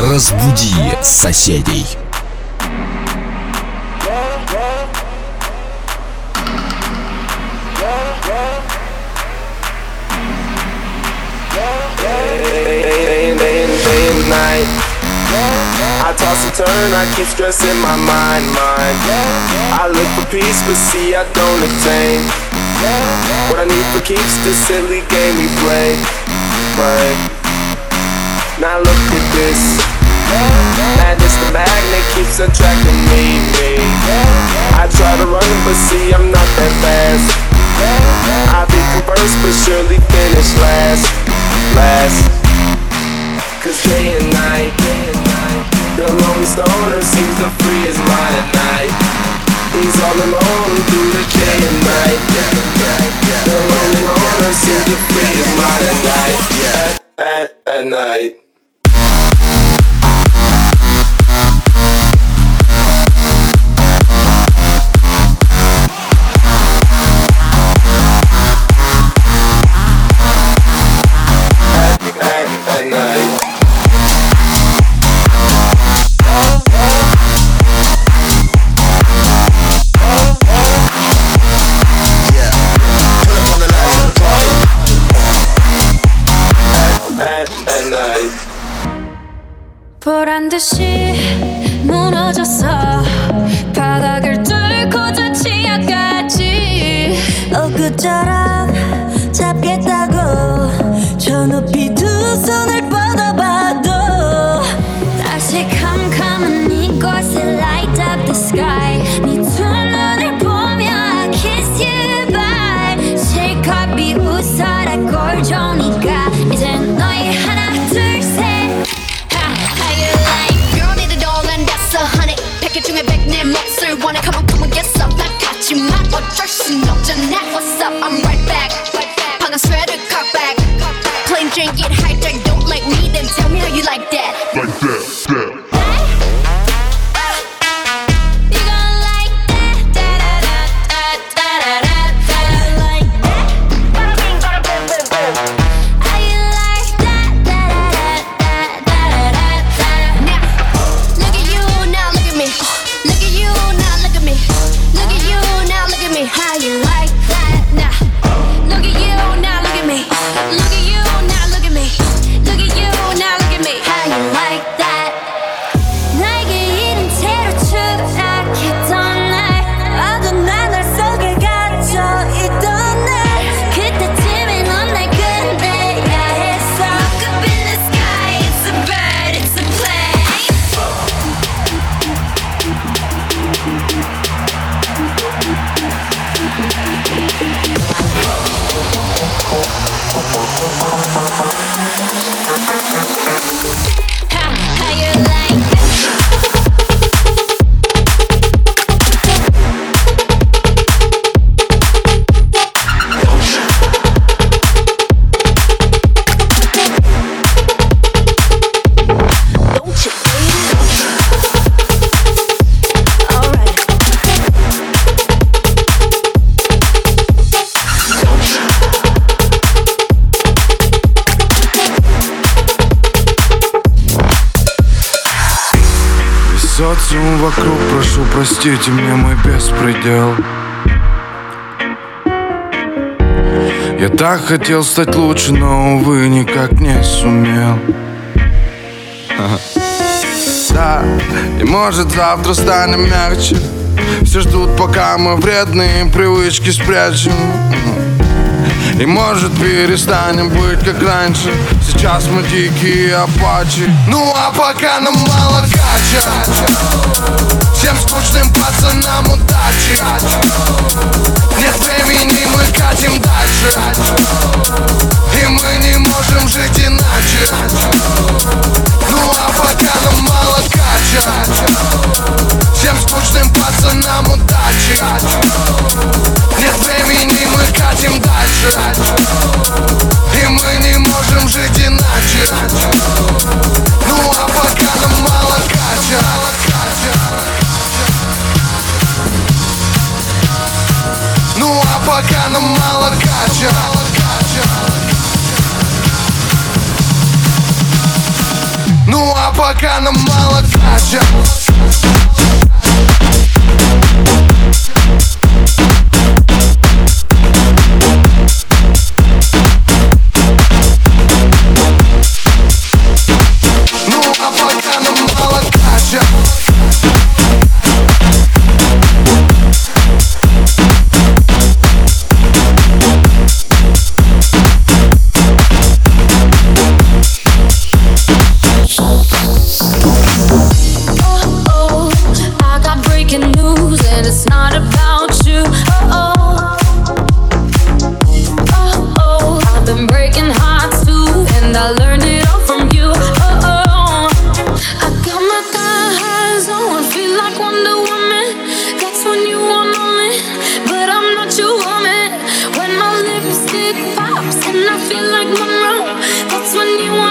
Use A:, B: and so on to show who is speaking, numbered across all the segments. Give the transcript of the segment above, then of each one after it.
A: Разбуди соседей.
B: day and day and day and night. I toss and turn, I keep stressing my mind, mind. I look for peace, but see I don't attain. What I need for keeps the silly game we play, right? Now look at this. Madness, the magnet keeps attracting me, me. I try to run, but see I'm not that fast. I become first, but surely finish last, last. Cause day and night, the lonely stoner seems to free his mind at night. He's all alone through the day and night. The lonely loner seems to free his mind at night. At, at, at night.
C: 보란 듯이 무너졌어. 바닥을 뚫고 저 치아까지. 엊그처럼
D: wanna come on, come on, get some. I got you, my address, you know, Jeanette, what's up? I'm right back. Right back. Pug and shred a car back. Plain drink, get hijacked, don't like me, then tell me how you like that.
E: Простите мне мой беспредел. Я так хотел стать лучше, но, увы, никак не сумел. Да, и может завтра станем мягче. Все ждут, пока мы вредные привычки спрячем и может перестанем быть как раньше. Сейчас мы дикие апачи. Ну а пока нам мало кача Всем скучным пацанам удачи. Нет времени, мы катим дальше. И мы не можем жить иначе. Ну а
F: пока нам мало кача
C: Всем скучным пацанам удачи. Нет времени, мы катим дальше. И мы не можем жить иначе. Ну а пока нам мало кача. Ну а пока нам мало кача. Ну а пока нам мало кача. when you want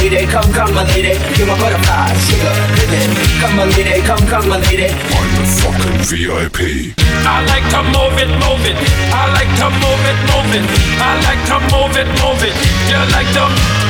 G: lady, come, come, my lady. You're my butterfly, sugar, baby. Come, my lady, come, come, my lady. I'm the fucking VIP.
H: I like to move it, move it. I like to move it, move it. I like to move it, move it. You like to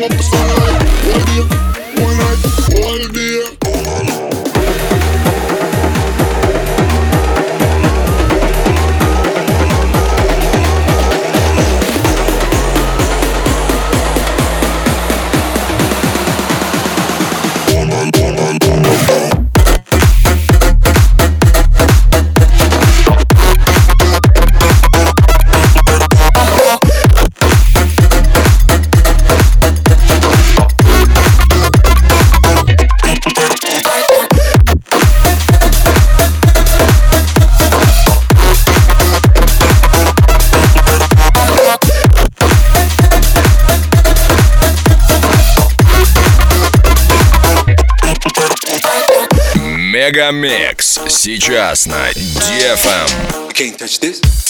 I: me puso
A: Мегамикс. Сейчас на
J: Дефам. Эм. Can't touch
B: this.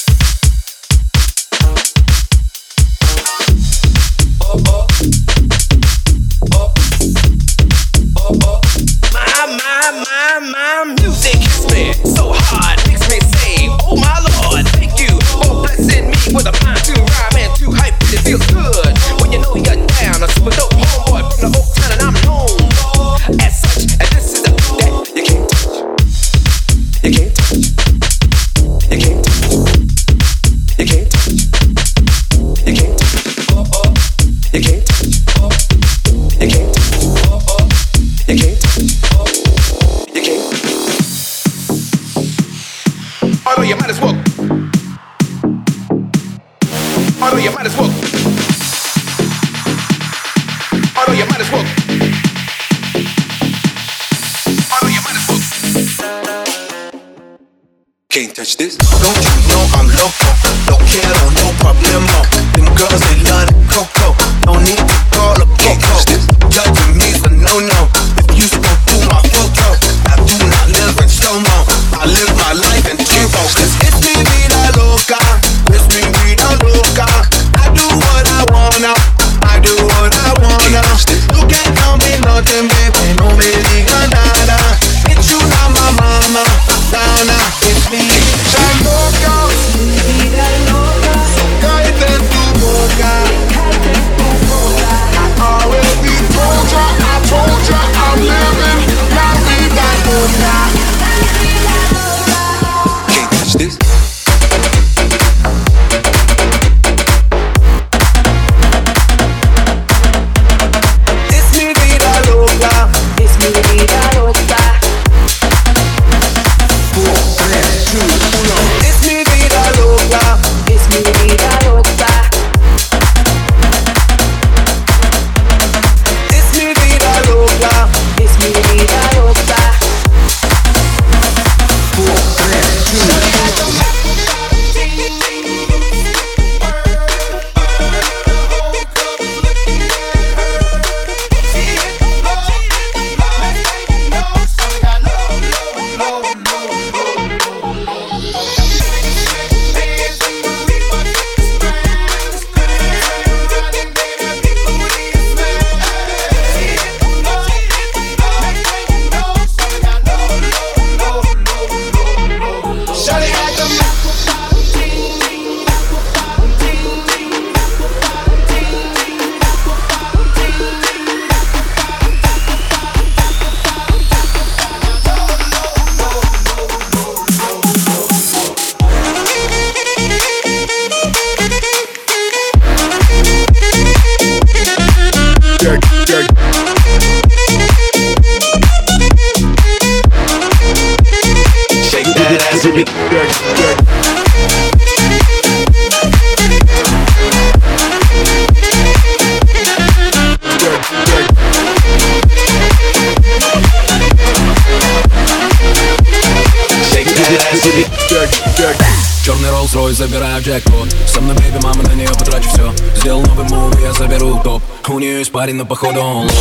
E: Rolls-Royce, забираю джекпот. Со мной бейби, мама, на нее потрачу все Сделал новый мув, я заберу топ. У нее есть парень, но походу он лох.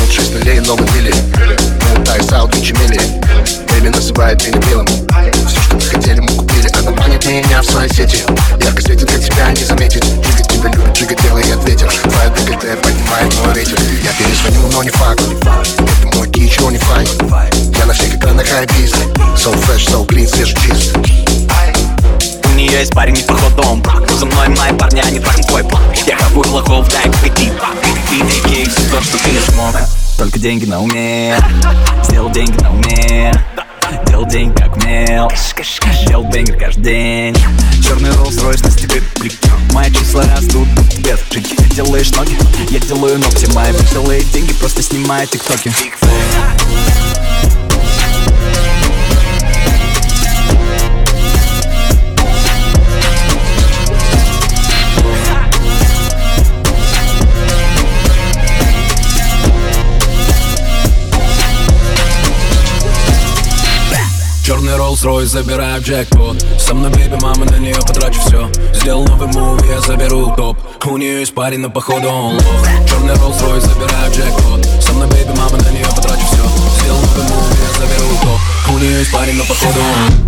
K: Лучше столей, много пили. Тай, саут и чемели Бейби называет меня милым Все, что мы хотели, мы купили. Она манит меня в свои сети. Ярко светит, как тебя не заметит. Джигать тебя любит, джигать делай ветер Твоя ДКТ поднимает мой рейтинг. Я перезвонил, но не факт. Это мой кич, но не факт. Я на всех экранах хайбиз So fresh, so clean, свежий чист
L: нее есть парень не походом. За мной мои парни, они трахнут твой план. Я хапаю лохов, дай пойти Ты не кейс, то, что ты не смог. Только деньги на уме. Сделал деньги на уме. Делал деньги как умел. Делал бенгер каждый день. Черный Rolls-Royce на стекле Мои числа растут без жить. Делаешь ноги, я делаю ногти. Мои делает деньги, просто снимаю тиктоки.
E: Черный Rolls-Royce, забираю джекпот. Со мной бейби, мама, на нее потрачу все Сделал новый мув, я заберу топ. У нее есть парень, но походу он лох. Черный Rolls-Royce, забираю джекпот. Со мной бейби, мама, на нее потрачу все Сделал новый мув, я заберу топ. У нее есть парень, но походу он
M: Smoke